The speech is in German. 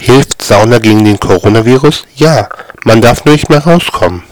Hilft Sauna gegen den Coronavirus? Ja, man darf nur nicht mehr rauskommen.